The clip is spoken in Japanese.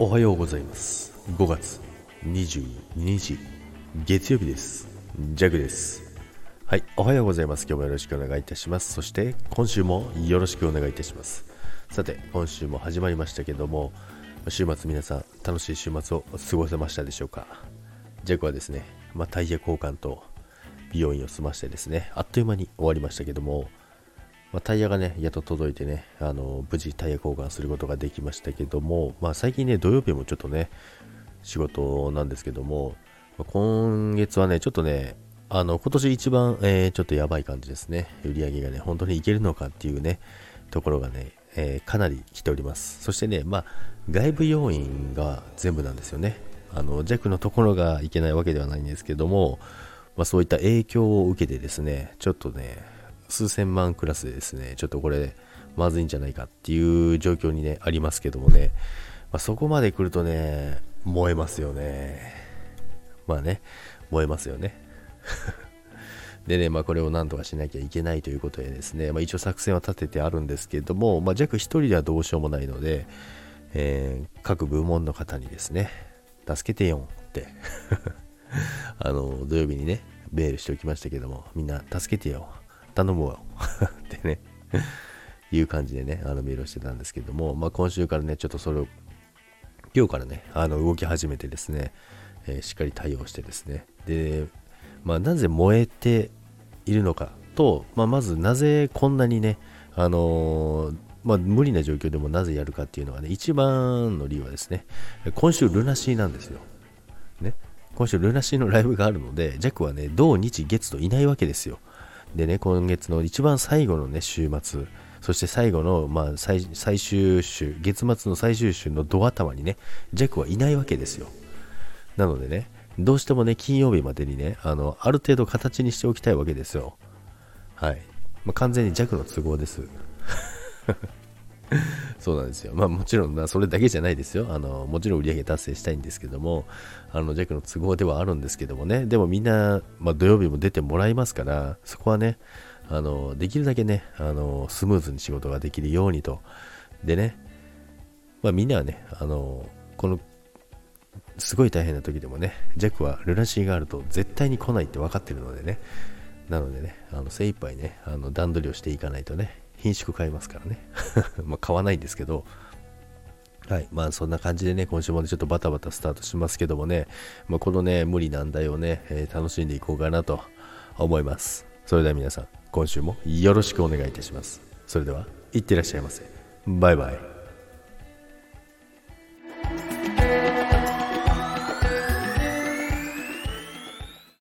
おはようございます。5月22日月曜日です。ジャグです。はいおはようございます。今日もよろしくお願いいたします。そして今週もよろしくお願いいたします。さて今週も始まりましたけども週末皆さん楽しい週末を過ごせましたでしょうか？ジャグはですね、まあ、タイヤ交換と美容院を済ましてですねあっという間に終わりましたけどもまあ、タイヤがね、やっと届いてね、あの無事タイヤ交換することができましたけども、まあ、最近ね、土曜日もちょっとね、仕事なんですけども、まあ、今月はね、ちょっとね、あの今年一番、えー、ちょっとやばい感じですね。売り上げがね、本当にいけるのかっていうね、ところがね、えー、かなり来ております。そしてね、まあ、外部要因が全部なんですよね。あの弱のところがいけないわけではないんですけども、まあ、そういった影響を受けてですね、ちょっとね、数千万クラスでですね、ちょっとこれ、まずいんじゃないかっていう状況にね、ありますけどもね、まあ、そこまで来るとね、燃えますよね。まあね、燃えますよね。でね、まあ、これをなんとかしなきゃいけないということでですね、まあ、一応作戦は立ててあるんですけども、まあ、弱1人ではどうしようもないので、えー、各部門の方にですね、助けてよって あの、土曜日にね、メールしておきましたけども、みんな助けてよ。頼むわ ってねいう感じでね、あのメールをしてたんですけども、まあ、今週からね、ちょっとそれを、今日からね、あの動き始めてですね、えー、しっかり対応してですね、で、まあ、なぜ燃えているのかと、まあ、まずなぜこんなにね、あのー、まあ、無理な状況でもなぜやるかっていうのがね、一番の理由はですね、今週ルナシーなんですよ。ね。今週ルナシーのライブがあるので、ジャックはね、土日月といないわけですよ。でね、今月の一番最後のね、週末、そして最後の、まあ最、最終週、月末の最終週のドア頭にね、ジャックはいないわけですよ。なのでね、どうしてもね、金曜日までにね、あの、ある程度形にしておきたいわけですよ。はい。まあ、完全に弱の都合です。そうなんですよ。まあもちろんな、それだけじゃないですよ。あの、もちろん売り上げ達成したいんですけども、あの、弱の都合ではあるんですけどもね、でもみんな、まあ土曜日も出てもらいますから、そこはね、あの、できるだけね、あの、スムーズに仕事ができるようにと。でね、まあみんなはね、あの、この、すごい大変な時でもね、ジャックはルナシーがあると絶対に来ないって分かってるのでね、なのでね、あの精一杯ね、あの段取りをしていかないとね、品種買いますからね。まあ買わないんですけど、はい。まあそんな感じでね、今週もね、ちょっとバタバタスタートしますけどもね、まあ、このね、無理難題をね、えー、楽しんでいこうかなと思います。それでは皆さん、今週もよろしくお願いいたします。それでは、いってらっしゃいませ。バイバイ。